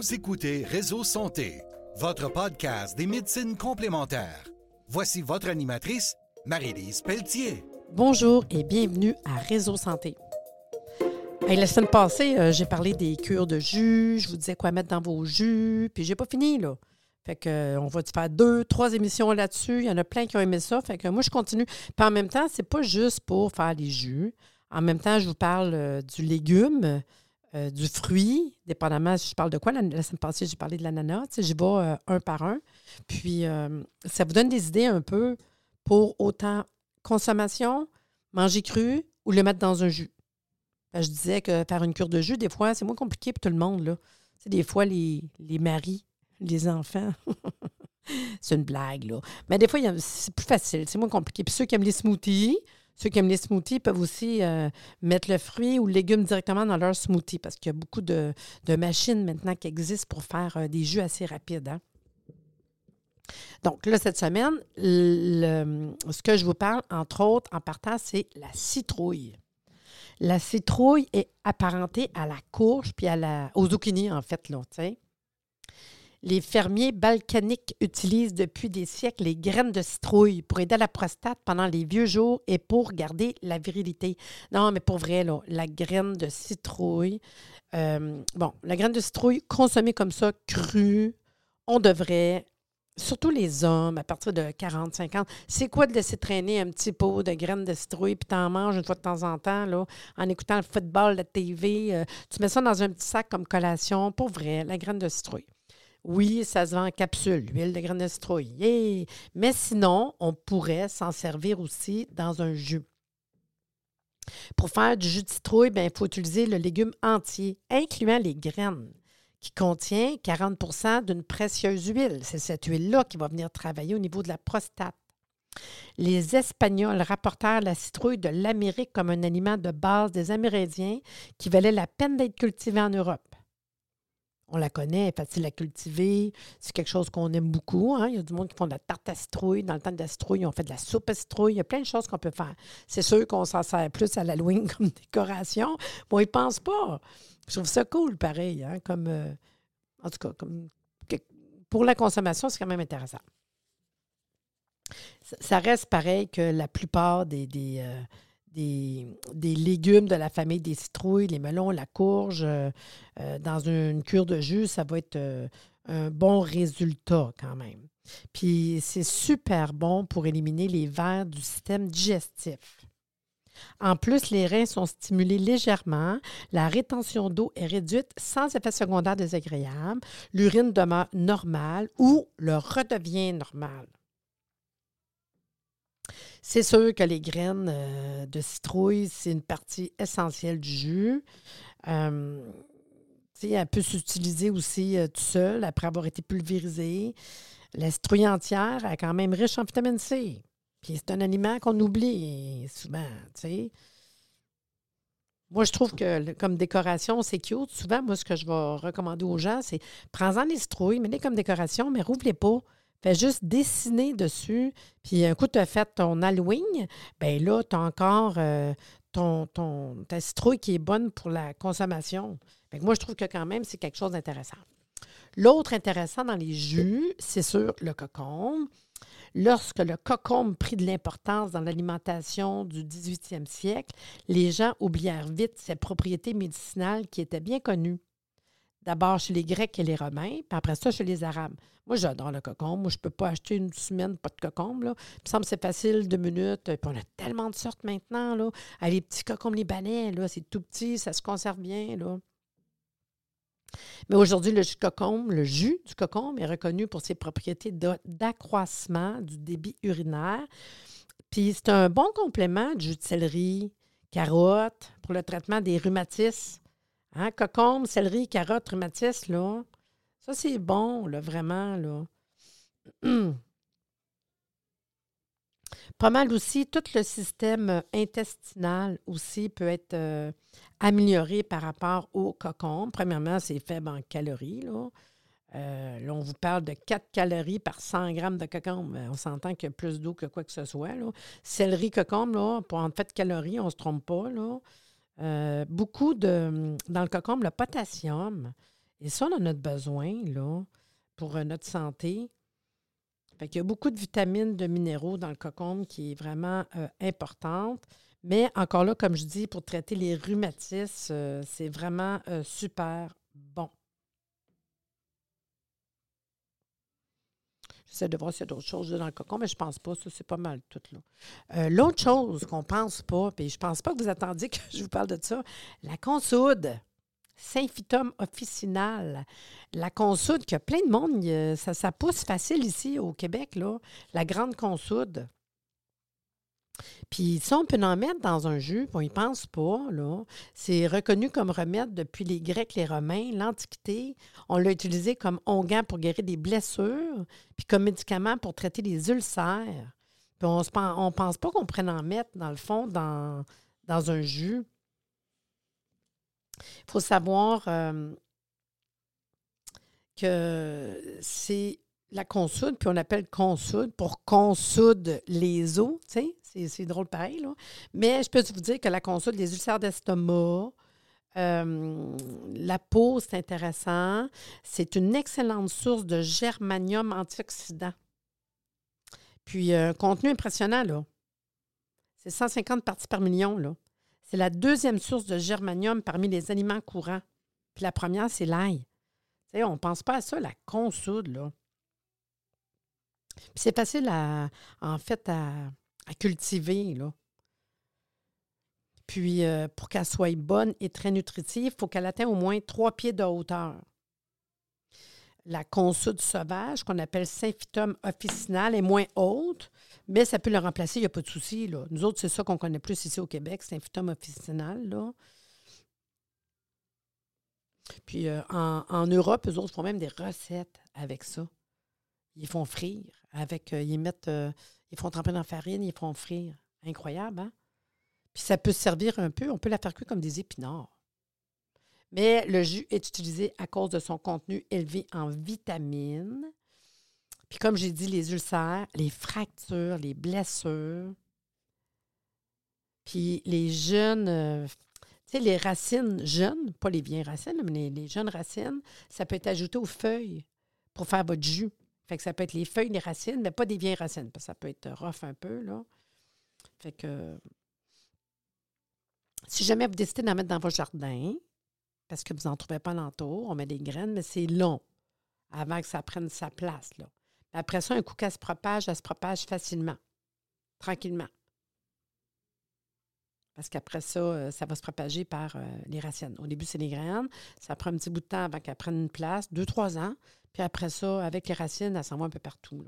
Vous écoutez Réseau Santé, votre podcast des médecines complémentaires. Voici votre animatrice, Marie-Lise Pelletier. Bonjour et bienvenue à Réseau Santé. la semaine passée, euh, j'ai parlé des cures de jus, je vous disais quoi mettre dans vos jus, puis j'ai pas fini, là. Fait que, euh, on va faire deux, trois émissions là-dessus. Il y en a plein qui ont aimé ça. Fait que moi, je continue. Puis en même temps, c'est pas juste pour faire les jus. En même temps, je vous parle euh, du légume, euh, du fruit, dépendamment si je parle de quoi. La, semaine passée, j'ai parlé de l'ananas. J'y vais euh, un par un. Puis, euh, ça vous donne des idées un peu pour autant consommation, manger cru ou le mettre dans un jus. je disais que faire une cure de jus, des fois, c'est moins compliqué pour tout le monde. Là. Des fois, les, les maris, les enfants, c'est une blague. Là. Mais des fois, c'est plus facile, c'est moins compliqué. Puis ceux qui aiment les smoothies, ceux qui aiment les smoothies peuvent aussi euh, mettre le fruit ou le légume directement dans leur smoothie parce qu'il y a beaucoup de, machines maintenant qui existent pour faire euh, des jus assez rapides. Hein. Donc là, cette semaine, ce que je vous parle, entre autres, en partant, c'est la citrouille. La citrouille est apparentée à la courge puis à la, aux zucchini, en fait, là, tu sais. Les fermiers balkaniques utilisent depuis des siècles les graines de citrouille pour aider la prostate pendant les vieux jours et pour garder la virilité. Non, mais pour vrai, la graine de citrouille, euh, bon, la graine de citrouille consommée comme ça, crue, on devrait, surtout les hommes à partir de 40, 50, c'est quoi de laisser traîner un petit pot de graines de citrouille puis t'en manges une fois de temps en temps, là, en écoutant le football, la TV, euh, tu mets ça dans un petit sac comme collation, pour vrai, la graine de citrouille. Oui, ça se vend en capsule, l'huile de graines de citrouille. Mais sinon, on pourrait s'en servir aussi dans un jus. Pour faire du jus de citrouille, ben, il faut utiliser le légume entier, incluant les graines, qui contient 40% d'une précieuse huile. C'est cette huile-là qui va venir travailler au niveau de la prostate. Les Espagnols rapportèrent la citrouille de l'Amérique comme un aliment de base des Amérindiens qui valait la peine d'être cultivé en Europe on la connaît, elle est facile à cultiver. C'est quelque chose qu'on aime beaucoup. Hein. Il y a du monde qui font de la tarte à citrouille. Dans le temps de la citrouille, on fait de la soupe à citrouille. Il y a plein de choses qu'on peut faire. C'est sûr qu'on s'en sert plus à l'Halloween comme décoration. Bon, ils ne pensent pas. Je trouve ça cool, pareil. Hein, comme, euh, en tout cas, comme, pour la consommation, c'est quand même intéressant. Ça reste pareil que la plupart des, euh, des, légumes de la famille des citrouilles, les melons, la courge, euh, euh, dans une cure de jus, ça va être euh, un bon résultat quand même. Puis c'est super bon pour éliminer les vers du système digestif. En plus, les reins sont stimulés légèrement, la rétention d'eau est réduite sans effet secondaire désagréable, l'urine demeure normale ou le redevient normal. C'est sûr que les graines euh, de citrouille, c'est une partie essentielle du jus. Euh, elle peut s'utiliser aussi euh, tout seul après avoir été pulvérisée. La citrouille entière est quand même riche en vitamine C. Puis c'est un aliment qu'on oublie souvent, Moi, je trouve que comme décoration, c'est cute. Souvent, moi, ce que je vais recommander aux gens, c'est prends-en les citrouilles, mets-les comme décoration, mais rouvre-les pas. Fais juste dessiner dessus. Puis un coup, tu as fait ton Halloween, bien là, tu as encore euh, ton, ton, ta citrouille qui est bonne pour la consommation. moi, je trouve que quand même, c'est quelque chose d'intéressant. L'autre intéressant dans les jus, c'est sur le cocombe. Lorsque le cocombe prit de l'importance dans l'alimentation du 18e siècle, les gens oublièrent vite ses propriétés médicinales qui étaient bien connues. D'abord chez les Grecs et les Romains, puis après ça chez les Arabes. Moi, j'adore le cocombe. Moi, je ne peux pas acheter une semaine pas de cocombe. Là. Il me semble que c'est facile, deux minutes. Puis on a tellement de sortes maintenant. Là. Les petits cocombes libanais, là, c'est tout petit, ça se conserve bien. Là. Mais aujourd'hui, le jus de cocombe, le jus du cocombe est reconnu pour ses propriétés d'accroissement du débit urinaire. Puis c'est un bon complément du jus de céleri, carotte, pour le traitement des rhumatismes Hein? Cocombe, céleri, carotte, rhumatisme, là. Ça, c'est bon, vraiment, là. Pas mal aussi, tout le système intestinal aussi peut être euh, amélioré par rapport au cocombe. Premièrement, c'est faible en calories. Là. Euh, on vous parle de 4 calories par 100 grammes de cocombe. On s'entend qu'il y a plus d'eau que quoi que ce soit. Là. Céleri, cocombe, là, pour en fait calories, on ne se trompe pas. Euh, beaucoup de. Dans le cocombe, le potassium Et ça, on en a besoin, pour euh, notre santé. Fait qu'il y a beaucoup de vitamines, de minéraux dans le cocombe qui est vraiment euh, importante. Mais encore là, comme je dis, pour traiter les rhumatismes, c'est vraiment super bon. J'essaie de voir s'il y a d'autres choses dans le cocon, mais je pense pas. Ça, c'est pas mal tout. là. L'autre chose qu'on pense pas, puis je pense pas que vous attendiez que je vous parle de ça, la consoude. Symphytum officinal. La consoude, qu'il y a plein de monde, ça, ça pousse facile ici au Québec, la grande consoude. Puis ça, on peut en mettre dans un jus, on n'y pense pas. Là. C'est reconnu comme remède depuis les Grecs, les Romains, l'Antiquité. On l'a utilisé comme onguent pour guérir des blessures, puis comme médicament pour traiter les ulcères. Puis on ne pense pas qu'on pourrait en mettre, dans le fond, dans, dans un jus. Il faut savoir euh, que c'est la consoude, puis on appelle consoude pour consoude les os, tu sais, c'est drôle pareil, là. Mais je peux vous dire que la consoude, les ulcères d'estomac, euh, la peau, c'est intéressant. C'est une excellente source de germanium antioxydant. Puis, un contenu impressionnant, là. C'est 150 parties par million, là. C'est la deuxième source de germanium parmi les aliments courants. Puis la première, c'est l'ail. on ne pense pas à ça, la consoude, là. C'est facile à, en fait, à, cultiver, là. Puis, euh, pour qu'elle soit bonne et très nutritive, il faut qu'elle atteigne au moins trois pieds de hauteur. La consoude sauvage, qu'on appelle Symphytum officinal, est moins haute, mais ça peut le remplacer, il n'y a pas de souci. Nous autres, c'est ça qu'on connaît plus ici au Québec, c'est un phytum officinal. Là. Puis euh, en, Europe, eux autres font même des recettes avec ça. Ils font frire avec. Euh, ils mettent. Euh, ils font tremper dans la farine, ils font frire. Incroyable, hein? Puis ça peut servir un peu, on peut la faire cuire comme des épinards. Mais le jus est utilisé à cause de son contenu élevé en vitamines, puis comme j'ai dit, les ulcères, les fractures, les blessures. Puis les jeunes, euh, tu sais, les racines jeunes, pas les vieilles racines, mais les, jeunes racines, ça peut être ajouté aux feuilles pour faire votre jus. Fait que ça peut être les feuilles, les racines, mais pas des vieilles racines, parce que ça peut être rough un peu, là. Fait que si jamais vous décidez d'en mettre dans votre jardin, parce que vous n'en trouvez pas l'entour, on met des graines, mais c'est long avant que ça prenne sa place, là. Après ça, un coup qu'elle se propage, elle se propage facilement, tranquillement. Parce qu'après ça, euh, ça va se propager par euh, les racines. Au début, c'est les graines. Ça prend un petit bout de temps avant qu'elle prenne une place, deux, trois ans. Puis après ça, avec les racines, elle s'en va un peu partout.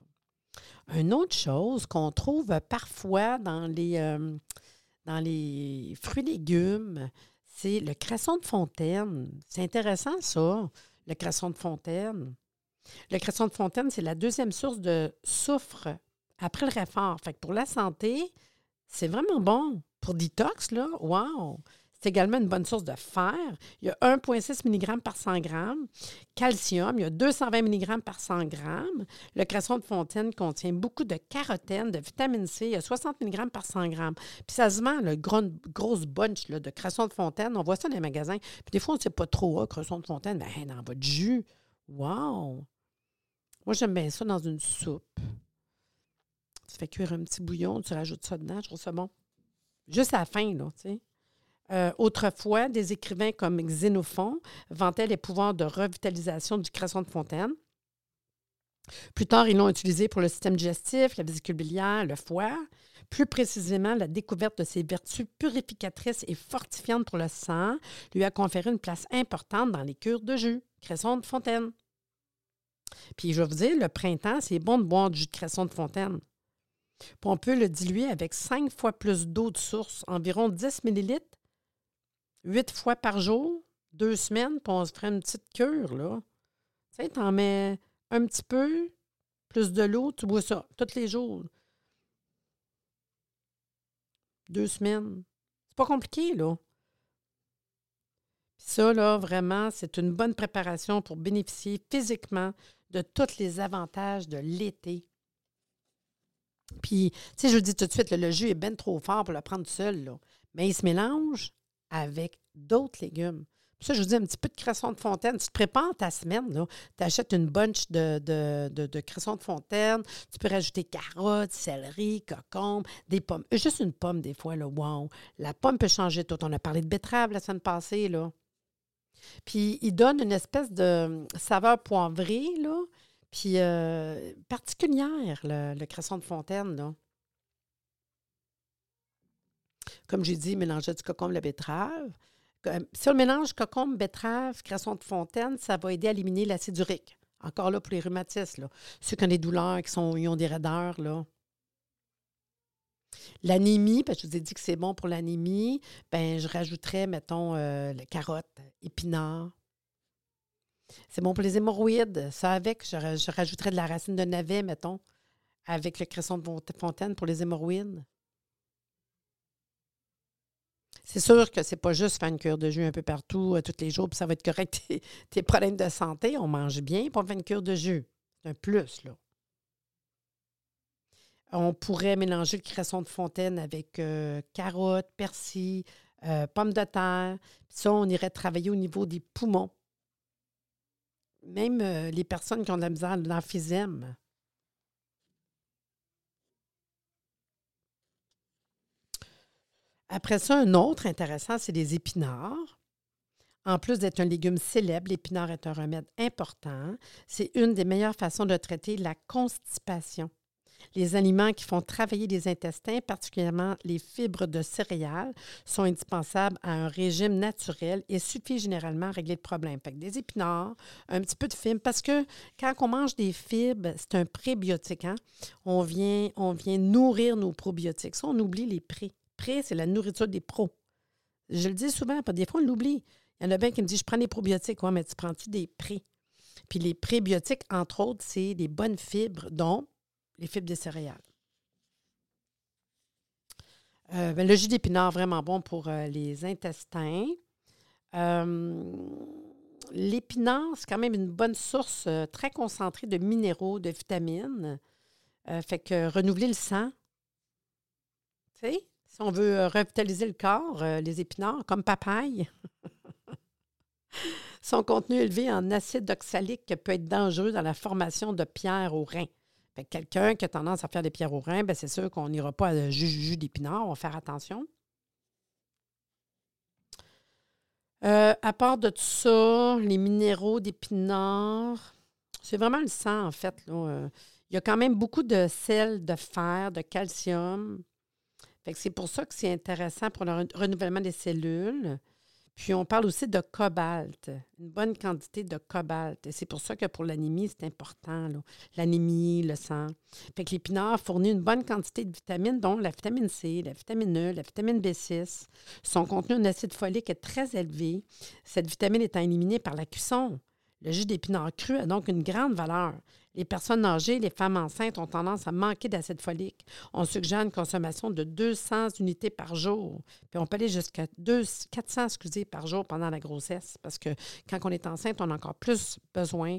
Une autre chose qu'on trouve parfois dans les, euh, dans les fruits et légumes, c'est le cresson de fontaine. C'est intéressant, ça, le cresson de fontaine. Le cresson de fontaine, c'est la deuxième source de soufre après le réfort. Fait que pour la santé, c'est vraiment bon. Pour détox, là, wow! C'est également une bonne source de fer. Il y a 1,6 mg par 100 g. Calcium, il y a 220 mg par 100 g. Le cresson de fontaine contient beaucoup de carotène, de vitamine C. Il y a 60 mg par 100 g. Puis ça se vend, le gros, bunch de cresson de fontaine. On voit ça dans les magasins. Puis des fois, on ne sait pas trop, ah, cresson de fontaine, mais dans votre jus. Wow! Moi, j'aime bien ça dans une soupe. Tu fais cuire un petit bouillon, tu rajoutes ça dedans, je trouve ça bon. Juste à la fin, là, tu sais. Euh, autrefois, des écrivains comme Xénophon vantaient les pouvoirs de revitalisation du cresson de fontaine. Plus tard, ils l'ont utilisé pour le système digestif, la vésicule biliaire, le foie. Plus précisément, la découverte de ses vertus purificatrices et fortifiantes pour le sang lui a conféré une place importante dans les cures de jus, cresson de fontaine. Puis je vous dire, le printemps, c'est bon de boire du jus de cresson de fontaine. On peut le diluer avec cinq fois plus d'eau de source, environ 10 millilitres, huit fois par jour, deux semaines, puis on se ferait une petite cure, là. Tu sais, t'en mets un petit peu, plus de l'eau, tu bois ça tous les jours. Deux semaines. C'est pas compliqué, là. ça, là, vraiment, c'est une bonne préparation pour bénéficier physiquement de tous les avantages de l'été. Puis, tu sais, je vous dis tout de suite, le jus est bien trop fort pour le prendre seul, là. mais il se mélange avec d'autres légumes. Ça, je vous dis, un petit peu de cresson de fontaine. Tu te prépares ta semaine, Tu achètes une bunch de, de, de, cresson de fontaine. Tu peux rajouter carottes, céleri, cocombe, des pommes. Euh, juste une pomme, des fois, là. Wow! La pomme peut changer tout. On a parlé de betterave la semaine passée, là. Puis, il donne une espèce de saveur poivrée, là. Puis, euh, particulière, le, le, cresson de fontaine, là. Comme j'ai dit, mélanger du cocombe, la betterave. Si on mélange cocombe, betterave, cresson de fontaine, ça va aider à éliminer l'acide urique. Encore là, pour les rhumatismes, là. ceux qui ont des douleurs, qui, sont, ont des raideurs, là. L'anémie, parce que je vous ai dit que c'est bon pour l'anémie, ben je rajouterais, mettons, euh, les carottes, épinards. C'est bon pour les hémorroïdes. Ça avec, je, je, rajouterais de la racine de navet, mettons, avec le cresson de fontaine pour les hémorroïdes. C'est sûr que c'est pas juste faire une cure de jus un peu partout euh, tous les jours, puis ça va être correct tes, problèmes de santé. On mange bien, pour faire une cure de jus. C'est un plus, là. On pourrait mélanger le cresson de fontaine avec euh, carottes, persil, euh, pommes de terre. Puis ça, on irait travailler au niveau des poumons. Même les personnes qui ont de la misère l'emphysème, Après ça, un autre intéressant, c'est les épinards. En plus d'être un légume célèbre, l'épinard est un remède important. C'est une des meilleures façons de traiter la constipation. Les aliments qui font travailler les intestins, particulièrement les fibres de céréales, sont indispensables à un régime naturel et suffisent généralement à régler le problème. Des épinards, un petit peu de fibres, parce que quand on mange des fibres, c'est un prébiotique. Hein? On, vient, on vient nourrir nos probiotiques. Ça, on oublie les pré c'est la nourriture des pros. Je le dis souvent, des fois, on l'oublie. Il y en a bien qui me disent Je prends des probiotiques. Oui, mais tu prends-tu des pré? Puis les prébiotiques, entre autres, c'est des bonnes fibres, dont les fibres des céréales. Euh, ben, le jus d'épinard, vraiment bon pour euh, les intestins. Euh, l'épinard, c'est quand même une bonne source très concentrée de minéraux, de vitamines. fait que renouveler le sang, tu sais, si on veut euh, revitaliser le corps, euh, les épinards, comme papaye, son contenu élevé en acide oxalique peut être dangereux dans la formation de pierres au rein. quelqu'un qui a tendance à faire des pierres au rein, ben, c'est sûr qu'on n'ira pas à jus, jus d'épinards, on va faire attention. Euh, à part de tout ça, les minéraux d'épinards, c'est vraiment le sang, en fait. il y a quand même beaucoup de sel, de fer, de calcium c'est pour ça que c'est intéressant pour le renouvellement des cellules. Puis on parle aussi de cobalt, une bonne quantité de cobalt. C'est pour ça que pour l'anémie, c'est important, l'anémie, le sang. Fait que l'épinard fournit une bonne quantité de vitamines, dont la vitamine C, la vitamine E, la vitamine B6. Son contenu en acide folique est très élevé, cette vitamine étant éliminée par la cuisson. Le jus d'épinard cru a donc une grande valeur. Les personnes âgées, les femmes enceintes ont tendance à manquer d'acide folique. On suggère une consommation de 200 unités par jour. Puis on peut aller jusqu'à 400 excusez, par jour pendant la grossesse parce que quand on est enceinte, on a encore plus besoin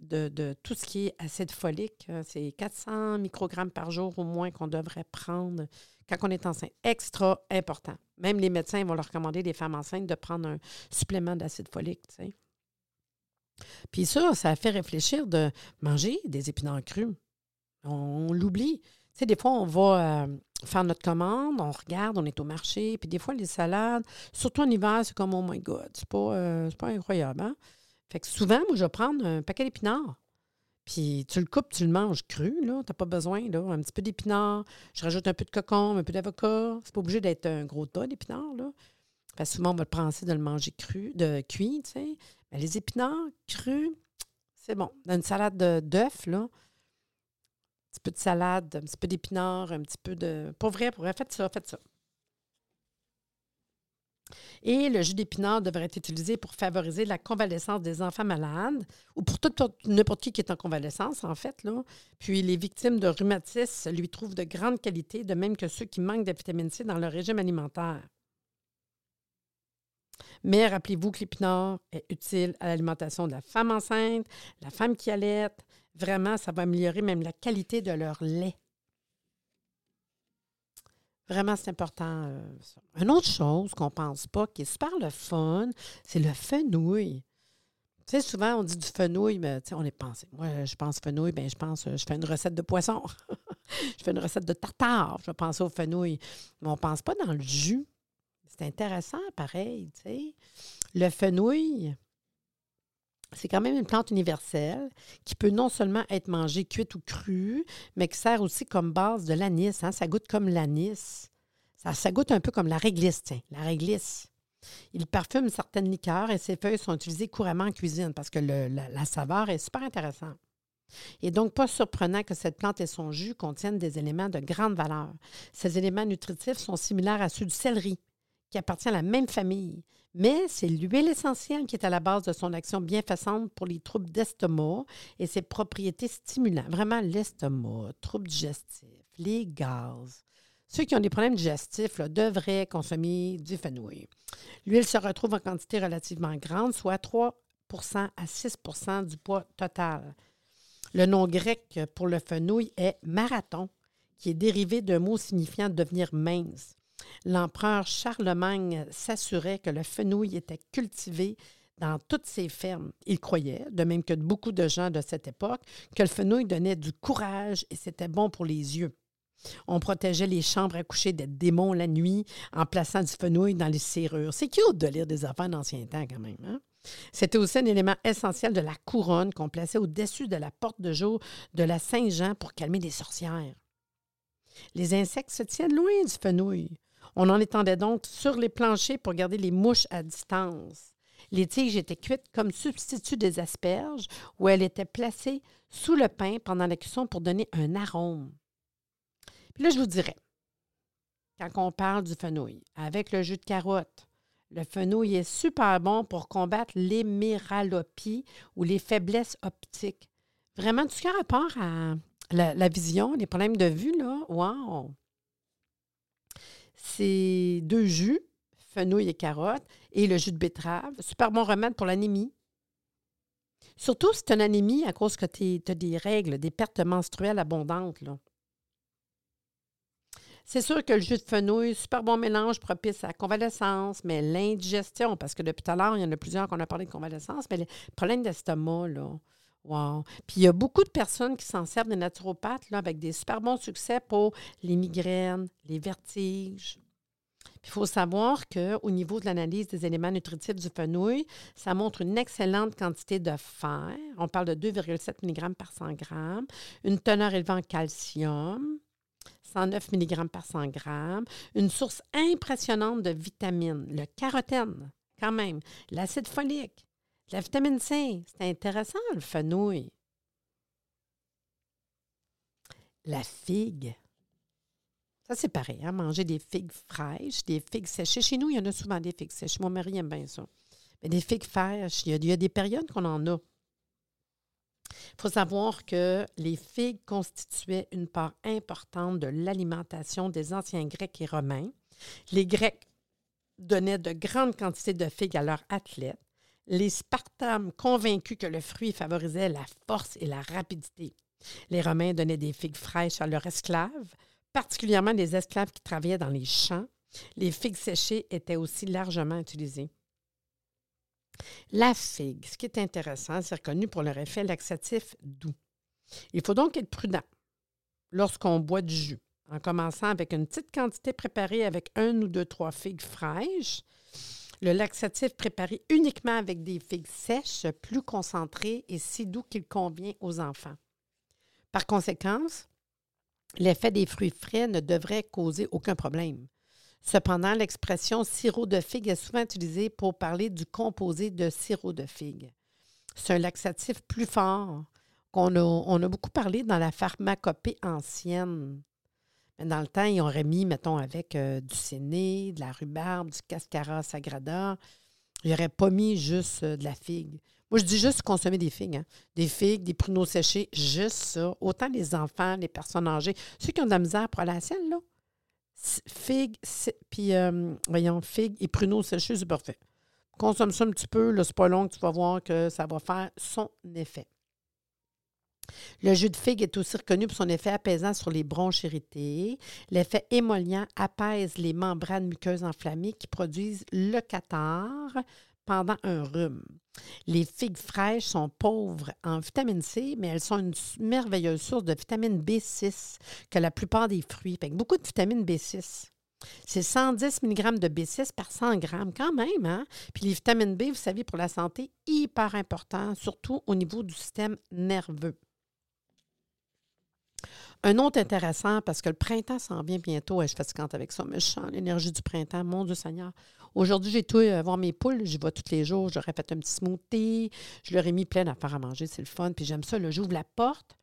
de, tout ce qui est acide folique. C'est 400 microgrammes par jour au moins qu'on devrait prendre quand on est enceinte. Extra important. Même les médecins vont leur recommander des femmes enceintes de prendre un supplément d'acide folique. Puis ça, ça fait réfléchir de manger des épinards crus. On, l'oublie. Tu sais, des fois, on va euh, faire notre commande, on regarde, on est au marché, puis des fois, les salades, surtout en hiver, c'est comme, oh my God, c'est pas, euh, pas incroyable. Hein? Fait que souvent, moi, je vais prendre un paquet d'épinards. Puis tu le coupes, tu le manges cru, là. T'as pas besoin, là. Un petit peu d'épinards. Je rajoute un peu de cocon, un peu d'avocat. C'est pas obligé d'être un gros tas d'épinards, là. Fait souvent, on va penser de le manger cru, de cuit, tu sais. Mais les épinards crus, c'est bon. Dans une salade d'œufs, là, un petit peu de salade, un petit peu d'épinards, un petit peu de. Pour vrai, pour vrai, faites ça, faites ça. Et le jus d'épinard devrait être utilisé pour favoriser la convalescence des enfants malades ou pour n'importe qui qui est en convalescence, en fait. Là. Puis les victimes de rhumatisme lui trouvent de grande qualité, de même que ceux qui manquent de vitamine C dans leur régime alimentaire. Mais rappelez-vous que l'épinard est utile à l'alimentation de la femme enceinte, la femme qui allait. Vraiment, ça va améliorer même la qualité de leur lait. Vraiment, c'est important. euh. Une autre chose qu'on pense pas, qui est super le fun, c'est le fenouil. Tu sais, souvent, on dit du fenouil, mais tu sais, on est pensé. Moi, je pense fenouil, bien, je pense, je fais une recette de poisson. je fais une recette de tartare. Je vais penser au fenouil. Mais on ne pense pas dans le jus. C'est intéressant, pareil, tu. Le fenouil, c'est quand même une plante universelle qui peut non seulement être mangée cuite ou crue, mais qui sert aussi comme base de l'anis. hein. Ça goûte comme l'anis. Ça, ça goûte un peu comme la réglisse, tiens, la réglisse. Il parfume certaines liqueurs et ses feuilles sont utilisées couramment en cuisine parce que la, la saveur est super intéressante. Et donc, pas surprenant que cette plante et son jus contiennent des éléments de grande valeur. Ces éléments nutritifs sont similaires à ceux du céleri, qui appartient à la même famille. Mais c'est l'huile essentielle qui est à la base de son action bienfaisante pour les troubles d'estomac et ses propriétés stimulantes. Vraiment, l'estomac, troubles digestifs, les gaz. Ceux qui ont des problèmes digestifs devraient consommer du fenouil. L'huile se retrouve en quantité relativement grande, soit 3% à 6% du poids total. Le nom grec pour le fenouil est marathon, qui est dérivé d'un mot signifiant devenir mince. L'empereur Charlemagne s'assurait que le fenouil était cultivé dans toutes ses fermes. Il croyait, de même que beaucoup de gens de cette époque, que le fenouil donnait du courage et c'était bon pour les yeux. On protégeait les chambres à coucher des démons la nuit en plaçant du fenouil dans les serrures. C'est cute de lire des affaires d'ancien temps quand même. Hein? C'était aussi un élément essentiel de la couronne qu'on plaçait au-dessus de la porte de jour de la Saint-Jean pour calmer les sorcières. Les insectes se tiennent loin du fenouil. On en étendait donc sur les planchers pour garder les mouches à distance. Les tiges étaient cuites comme substitut des asperges ou elles étaient placées sous le pain pendant la cuisson pour donner un arôme. Puis là, je vous dirais, quand on parle du fenouil, avec le jus de carotte, le fenouil est super bon pour combattre l'héméralopie ou les faiblesses optiques. Vraiment, tout ce qui a rapport à la, la vision, les problèmes de vue, là, wow! C'est deux jus, fenouil et carotte, et le jus de betterave. Super bon remède pour l'anémie. Surtout si tu as une anémie à cause que tu as des règles, des pertes menstruelles abondantes. C'est sûr que le jus de fenouil, super bon mélange propice à la convalescence, mais l'indigestion, parce que depuis tout à l'heure, il y en a plusieurs qu'on a parlé de convalescence, mais les problèmes d'estomac, là, wow. Puis il y a beaucoup de personnes qui s'en servent des naturopathes là, avec des super bons succès pour les migraines, les vertiges. Il faut savoir qu'au niveau de l'analyse des éléments nutritifs du fenouil, ça montre une excellente quantité de fer. On parle de 2,7 mg par 100 g, une teneur élevée en calcium, 109 mg par 100 g, une source impressionnante de vitamines, le carotène, quand même, l'acide folique, la vitamine C. C'est intéressant, le fenouil. La figue. Ça, c'est pareil, hein? manger des figues fraîches, des figues séchées. Chez nous, il y en a souvent des figues sèches. Mon mari aime bien ça. Mais des figues fraîches, il y a, il y a des périodes qu'on en a. Il faut savoir que les figues constituaient une part importante de l'alimentation des anciens Grecs et Romains. Les Grecs donnaient de grandes quantités de figues à leurs athlètes. Les Spartans, convaincus que le fruit favorisait la force et la rapidité. Les Romains donnaient des figues fraîches à leurs esclaves, particulièrement les esclaves qui travaillaient dans les champs. Les figues séchées étaient aussi largement utilisées. La figue, ce qui est intéressant, c'est reconnu pour leur effet laxatif doux. Il faut donc être prudent lorsqu'on boit du jus, en commençant avec une petite quantité préparée avec un ou deux, trois figues fraîches. Le laxatif préparé uniquement avec des figues sèches, plus concentrées et si doux qu'il convient aux enfants. Par conséquent, l'effet des fruits frais ne devrait causer aucun problème. Cependant, l'expression sirop de figue est souvent utilisée pour parler du composé de sirop de figue. C'est un laxatif plus fort qu'on a, a beaucoup parlé dans la pharmacopée ancienne. Dans le temps, ils auraient mis, mettons, avec euh, du séné, de la rhubarbe, du cascara sagrada. Ils n'auraient pas mis juste euh, de la figue. Moi, je dis juste consommer des figues. hein. Des figues, des pruneaux séchés, juste ça. Autant les enfants, les personnes âgées, ceux qui ont de la misère pour à la selle, là. Figues, puis, euh, voyons, figues et pruneaux séchés, c'est parfait. Consomme ça un petit peu, c'est pas long tu vas voir que ça va faire son effet. Le jus de figue est aussi reconnu pour son effet apaisant sur les bronches irrités. L'effet émollient apaise les membranes muqueuses enflammées qui produisent le catarrhe pendant un rhume. Les figues fraîches sont pauvres en vitamine C, mais elles sont une merveilleuse source de vitamine B6 que la plupart des fruits. Beaucoup de vitamine B6. C'est 110 mg de B6 par 100 g, quand même. Hein? Puis les vitamines B, vous savez, pour la santé, hyper important, surtout au niveau du système nerveux. Un autre intéressant, parce que le printemps s'en vient bientôt, et je fatigante avec ça, mais je sens l'énergie du printemps, mon Dieu Seigneur. Aujourd'hui, j'ai tout euh, voir mes poules, j'y vais tous les jours, j'aurais fait un petit smoothie, je leur ai mis plein d'affaires à manger, c'est le fun, puis j'aime ça, j'ouvre la porte,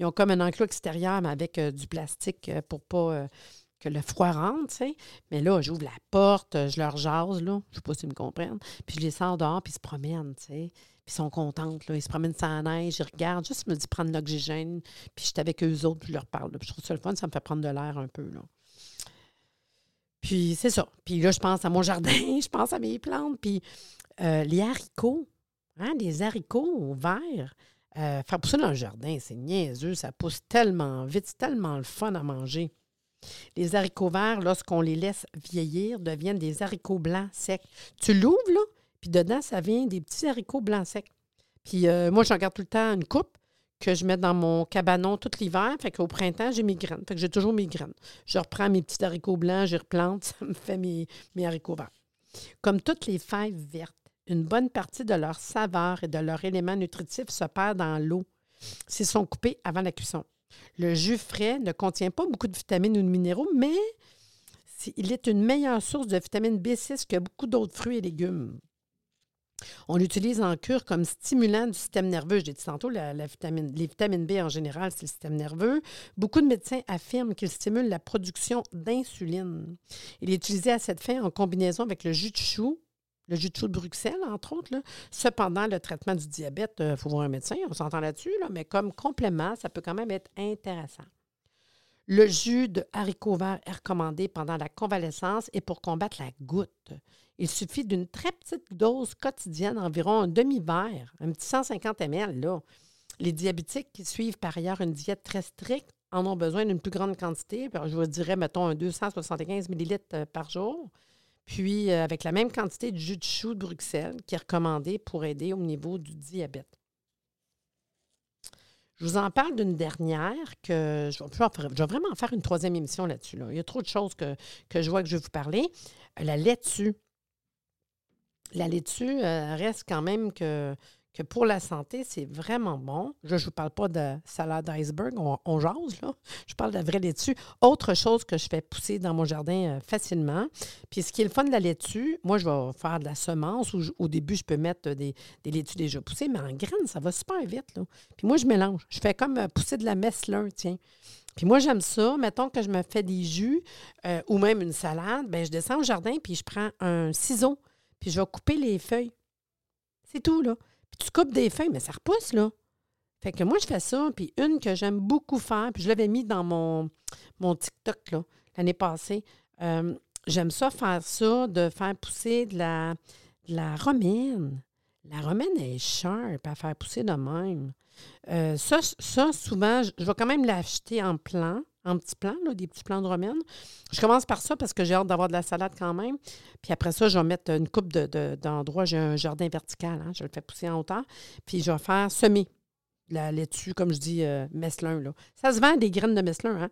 ils ont comme un enclos extérieur, mais avec euh, du plastique euh, pour pas le froid rentre, tu sais. Mais là, j'ouvre la porte, je leur jase, là, je sais pas s'ils me comprennent, puis je les sors dehors, puis ils se promènent, tu sais. Puis ils sont contents, là. Ils se promènent sans neige, ils regardent, juste me dit prendre l'oxygène. Puis je suis avec eux autres, puis je leur parle. Puis je trouve ça le fun, ça me fait prendre de l'air un peu, là. Puis c'est ça. Puis là, je pense à mon jardin, je pense à mes plantes. Puis euh, les haricots, hein, les haricots verts, euh, faire pousser dans le jardin, c'est niaiseux, ça pousse tellement vite, c'est tellement le fun à manger. Les haricots verts, lorsqu'on les laisse vieillir, deviennent des haricots blancs secs. Tu l'ouvres, là, puis dedans, ça vient des petits haricots blancs secs. Puis euh, moi, j'en garde tout le temps une coupe que je mets dans mon cabanon tout l'hiver. Fait qu'au printemps, j'ai mes graines. Fait que j'ai toujours mes graines. Je reprends mes petits haricots blancs, je replante, ça me fait mes, haricots verts. Comme toutes les fèves vertes, une bonne partie de leur saveur et de leur élément nutritif se perd dans l'eau s'ils sont coupés avant la cuisson. Le jus frais ne contient pas beaucoup de vitamines ou de minéraux, mais il est une meilleure source de vitamine B6 que beaucoup d'autres fruits et légumes. On l'utilise en cure comme stimulant du système nerveux. J'ai dit tantôt, les vitamines B en général, c'est le système nerveux. Beaucoup de médecins affirment qu'il stimule la production d'insuline. Il est utilisé à cette fin en combinaison avec le jus de chou, le jus de chou de Bruxelles, entre autres. Cependant, le traitement du diabète, il euh, faut voir un médecin, on s'entend là-dessus, mais comme complément, ça peut quand même être intéressant. Le jus de haricots verts est recommandé pendant la convalescence et pour combattre la goutte. Il suffit d'une très petite dose quotidienne, environ un demi-verre, un petit 150 ml. Là. Les diabétiques qui suivent par ailleurs une diète très stricte en ont besoin d'une plus grande quantité. je vous dirais, mettons, un 275 ml euh, par jour. Puis, euh, avec la même quantité de jus de chou de Bruxelles qui est recommandé pour aider au niveau du diabète. Je vous en parle d'une dernière que je vais, vraiment faire une troisième émission là-dessus. Il y a trop de choses que, que je vois que je vais vous parler. La laitue. La laitue euh, reste quand même que, que pour la santé, c'est vraiment bon. Je ne vous parle pas de salade iceberg, on, jase, là. Je parle de la vraie laitue. Autre chose que je fais pousser dans mon jardin euh, facilement. Puis ce qui est le fun de la laitue, moi, je vais faire de la semence ou au début, je peux mettre des, laitues déjà poussées, mais en graines, ça va super vite, là. Puis moi, je mélange. Je fais comme euh, pousser de la messelin, tiens. Puis moi, j'aime ça. Mettons que je me fais des jus ou même une salade, bien, je descends au jardin puis je prends un ciseau puis je vais couper les feuilles. C'est tout, là. Tu coupes des feuilles, mais ça repousse, là. Fait que moi, je fais ça. Puis une que j'aime beaucoup faire, puis je l'avais mis dans mon, mon TikTok, là, l'année passée. Euh, j'aime ça, faire ça, de faire pousser de la, la romaine. La romaine est sharp à faire pousser de même. Euh, ça, ça, souvent, je vais quand même l'acheter en plan en petits plants, des petits plants de romaine. Je commence par ça parce que j'ai hâte d'avoir de la salade quand même. Puis après ça, je vais mettre une coupe d'endroits. De, j'ai un jardin vertical, hein, je le fais pousser en hauteur. Puis je vais faire semer la laitue, comme je dis, euh. Là. Ça se vend des graines de messelin. Hein?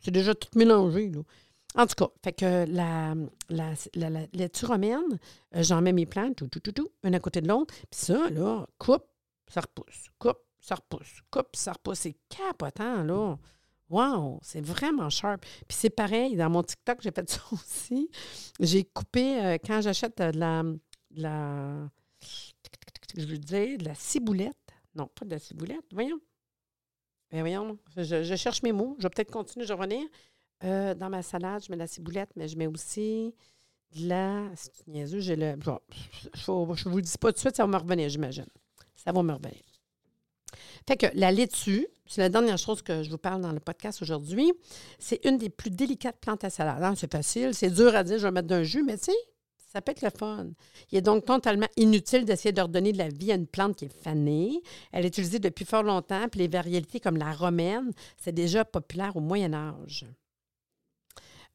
C'est déjà tout mélangé. Là. En tout cas, fait que la, la, laitue romaine, euh, j'en mets mes plantes, tout, tout, tout, tout, un à côté de l'autre. Puis ça, là, coupe, ça repousse. Coupe, ça repousse. Coupe, ça repousse. C'est capotant, là. Wow, c'est vraiment sharp. Puis c'est pareil, dans mon TikTok, j'ai fait ça aussi. J'ai coupé, euh, quand j'achète de la, la, je veux dire, la ciboulette. Non, pas de la ciboulette, voyons. Ben voyons, je, cherche mes mots. Je vais peut-être continuer, je vais revenir. Euh, dans ma salade, je mets de la ciboulette, mais je mets aussi de la. C'est j'ai je ne vous le dis pas tout de suite, ça va me revenir, j'imagine. Ça va me revenir. Fait que la laitue, c'est la dernière chose que je vous parle dans le podcast aujourd'hui. C'est une des plus délicates plantes à salade. Hein, c'est facile, c'est dur à dire, je vais mettre d'un jus, mais tu sais, Ça peut être le fun. Il est donc totalement inutile d'essayer de redonner de la vie à une plante qui est fanée. Elle est utilisée depuis fort longtemps, puis les variétés comme la romaine, c'est déjà populaire au Moyen Âge.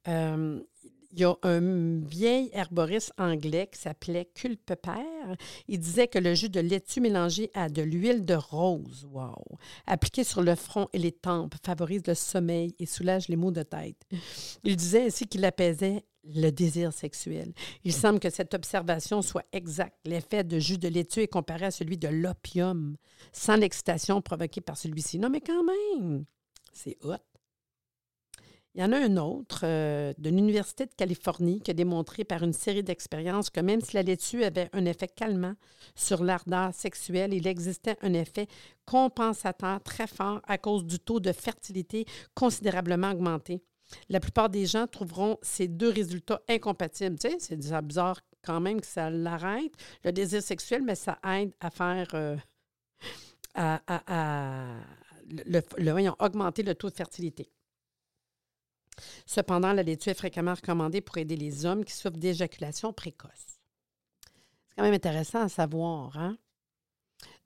Euh, il y a un vieil herboriste anglais qui s'appelait Culpepère. Il disait que le jus de laitue mélangé à de l'huile de rose, wow, appliqué sur le front et les tempes, favorise le sommeil et soulage les maux de tête. Il disait ainsi qu'il apaisait le désir sexuel. Il semble que cette observation soit exacte. L'effet de jus de laitue est comparé à celui de l'opium, sans l'excitation provoquée par celui-ci. Non, mais quand même, c'est hot. Il y en a un autre euh, de l'Université de Californie qui a démontré par une série d'expériences que même si la laitue avait un effet calmant sur l'ardeur sexuelle, il existait un effet compensateur très fort à cause du taux de fertilité considérablement augmenté. La plupart des gens trouveront ces deux résultats incompatibles. Tu sais, c'est bizarre quand même que ça l'arrête, le désir sexuel, mais ça aide à faire... Euh, à, le, le, augmenter le taux de fertilité. Cependant, la laitue est fréquemment recommandée pour aider les hommes qui souffrent d'éjaculation précoce. C'est quand même intéressant à savoir. Hein?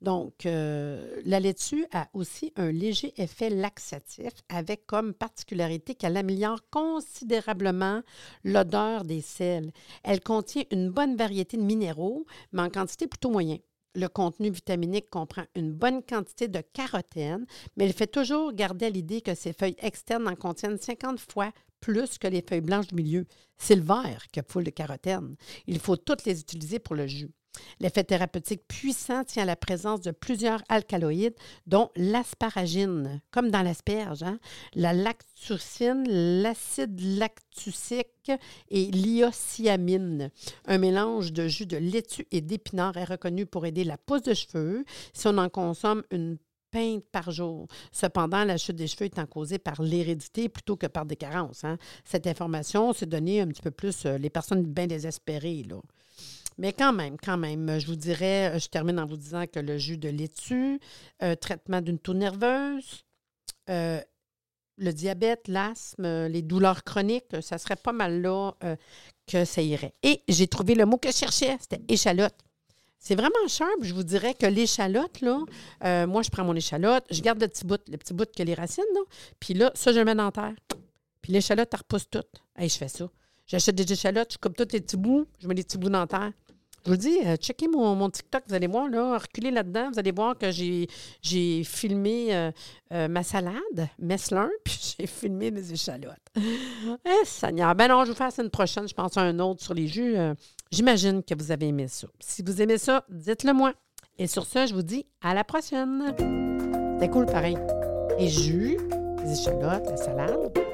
Donc, euh, la laitue a aussi un léger effet laxatif avec comme particularité qu'elle améliore considérablement l'odeur des sels. Elle contient une bonne variété de minéraux, mais en quantité plutôt moyenne. Le contenu vitaminique comprend une bonne quantité de carotène, mais il fait toujours garder l'idée que ces feuilles externes en contiennent 50 fois plus que les feuilles blanches du milieu. C'est le vert qui a full de carotène. Il faut toutes les utiliser pour le jus. L'effet thérapeutique puissant tient à la présence de plusieurs alcaloïdes, dont l'asparagine, comme dans l'asperge, hein, la lactucine, l'acide lactucique et l'iocyanine. Un mélange de jus de laitue et d'épinards est reconnu pour aider la pousse de cheveux si on en consomme une pinte par jour. Cependant, la chute des cheveux étant causée par l'hérédité plutôt que par des carences. Hein. Cette information s'est donnée un petit peu plus euh, les personnes bien désespérées. Mais quand même, quand même, je vous dirais, je termine en vous disant que le jus de laitue, euh, traitement d'une toux nerveuse, euh, le diabète, l'asthme, les douleurs chroniques, ça serait pas mal là euh, que ça irait. Et j'ai trouvé le mot que je cherchais, c'était échalote. C'est vraiment sharp. Je vous dirais que l'échalote, là, moi, je prends mon échalote, je garde le petit bout, le petit bout que les racines, puis là, ça, je le mets dans terre. Puis l'échalote, elle repousse tout. Hey, je fais ça. J'achète des échalotes, je coupe tous les petits bouts, je mets des petits bouts dans terre. Je vous dis, euh, checkez mon, mon, TikTok, vous allez voir, là, reculez là-dedans, vous allez voir que j'ai, filmé euh, euh, ma salade, Messler, puis j'ai filmé mes échalotes. eh, Seigneur. Ben non, je vous ça une prochaine, je pense à un autre sur les jus. j'imagine que vous avez aimé ça. Si vous aimez ça, dites-le moi. Et sur ce, je vous dis à la prochaine. C'est cool, pareil. Les jus, les échalotes, la salade.